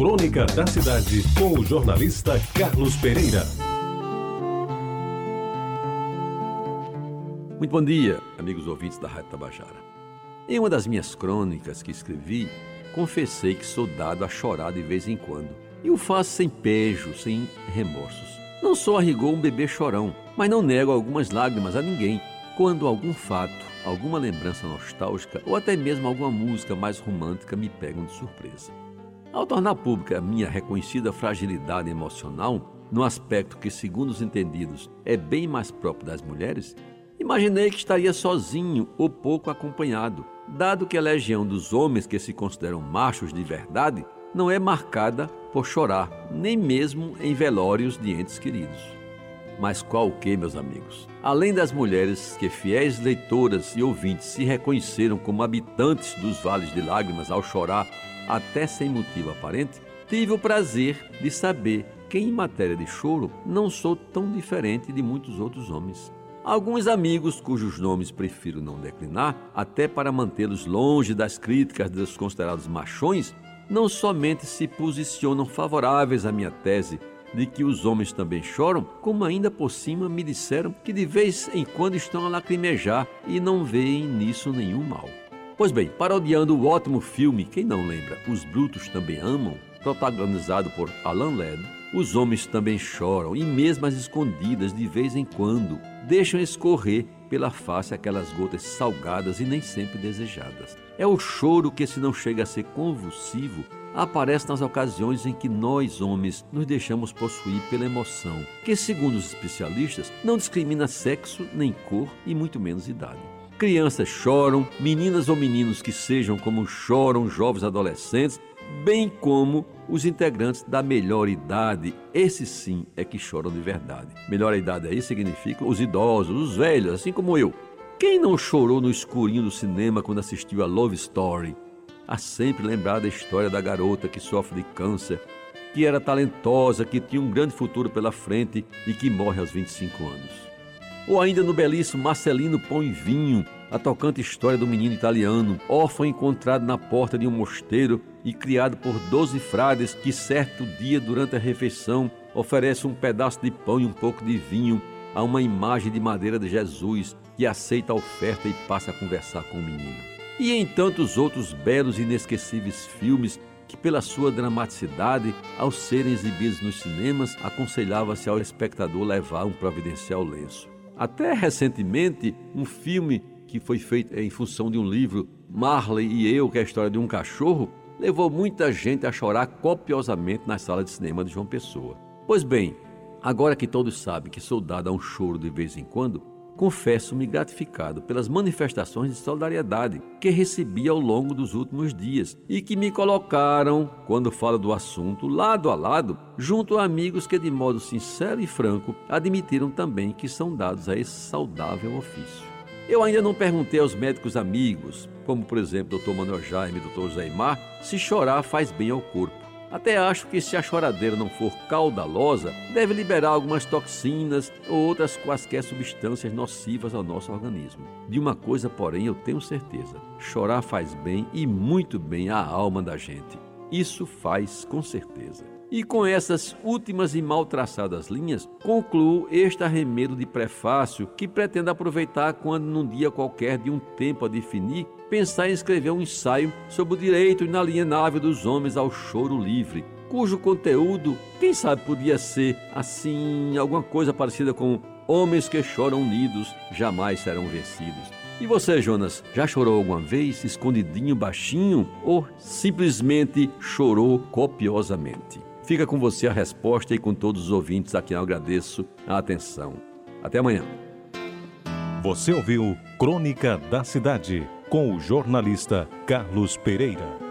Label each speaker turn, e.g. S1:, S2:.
S1: Crônica da Cidade, com o jornalista Carlos Pereira.
S2: Muito bom dia, amigos ouvintes da Rádio Tabajara. Em uma das minhas crônicas que escrevi, confessei que sou dado a chorar de vez em quando. E o faço sem pejo, sem remorsos. Não sou a rigor um bebê chorão, mas não nego algumas lágrimas a ninguém quando algum fato, alguma lembrança nostálgica ou até mesmo alguma música mais romântica me pegam de surpresa. Ao tornar pública minha reconhecida fragilidade emocional, no aspecto que, segundo os entendidos, é bem mais próprio das mulheres, imaginei que estaria sozinho ou pouco acompanhado, dado que a legião dos homens que se consideram machos de verdade não é marcada por chorar, nem mesmo em velórios de entes queridos. Mas qual o que, meus amigos? Além das mulheres que fiéis leitoras e ouvintes se reconheceram como habitantes dos vales de lágrimas ao chorar até sem motivo aparente, tive o prazer de saber que, em matéria de choro, não sou tão diferente de muitos outros homens. Alguns amigos, cujos nomes prefiro não declinar, até para mantê-los longe das críticas dos considerados machões, não somente se posicionam favoráveis à minha tese de que os homens também choram, como ainda por cima me disseram que de vez em quando estão a lacrimejar e não veem nisso nenhum mal. Pois bem, parodiando o ótimo filme Quem Não Lembra, Os Brutos Também Amam, protagonizado por Alan Ladd, os homens também choram e mesmo as escondidas de vez em quando deixam escorrer pela face aquelas gotas salgadas e nem sempre desejadas. É o choro que, se não chega a ser convulsivo, aparece nas ocasiões em que nós, homens, nos deixamos possuir pela emoção, que, segundo os especialistas, não discrimina sexo, nem cor e muito menos idade. Crianças choram, meninas ou meninos que sejam como choram jovens adolescentes, bem como os integrantes da melhor idade, esses sim é que choram de verdade. Melhor idade aí significa os idosos, os velhos, assim como eu. Quem não chorou no escurinho do cinema quando assistiu a Love Story? A sempre lembrar da história da garota que sofre de câncer, que era talentosa, que tinha um grande futuro pela frente e que morre aos 25 anos. Ou ainda no belíssimo Marcelino Pão e Vinho, a tocante história do menino italiano, órfão encontrado na porta de um mosteiro e criado por doze frades que certo dia durante a refeição oferece um pedaço de pão e um pouco de vinho a uma imagem de madeira de Jesus que aceita a oferta e passa a conversar com o menino. E em tantos outros belos e inesquecíveis filmes que, pela sua dramaticidade, ao serem exibidos nos cinemas, aconselhava-se ao espectador levar um providencial lenço. Até recentemente, um filme que foi feito em função de um livro, Marley e Eu, que é a história de um cachorro, levou muita gente a chorar copiosamente na sala de cinema de João Pessoa. Pois bem, agora que todos sabem que sou dado a um choro de vez em quando, confesso-me gratificado pelas manifestações de solidariedade que recebi ao longo dos últimos dias e que me colocaram, quando falo do assunto, lado a lado, junto a amigos que, de modo sincero e franco, admitiram também que são dados a esse saudável ofício. Eu ainda não perguntei aos médicos amigos, como por exemplo Dr. Manuel Jaime e Dr. Zaimar, se chorar faz bem ao corpo. Até acho que se a choradeira não for caudalosa, deve liberar algumas toxinas ou outras quaisquer substâncias nocivas ao nosso organismo. De uma coisa, porém, eu tenho certeza: chorar faz bem e muito bem à alma da gente. Isso faz com certeza. E com essas últimas e mal traçadas linhas, concluo este arremedo de prefácio que pretendo aproveitar quando, num dia qualquer de um tempo a definir, pensar em escrever um ensaio sobre o direito inalienável dos homens ao choro livre, cujo conteúdo, quem sabe, podia ser assim, alguma coisa parecida com Homens que choram unidos jamais serão vencidos. E você, Jonas, já chorou alguma vez, escondidinho, baixinho, ou simplesmente chorou copiosamente? Fica com você a resposta e com todos os ouvintes a quem eu agradeço a atenção. Até amanhã.
S1: Você ouviu Crônica da Cidade com o jornalista Carlos Pereira.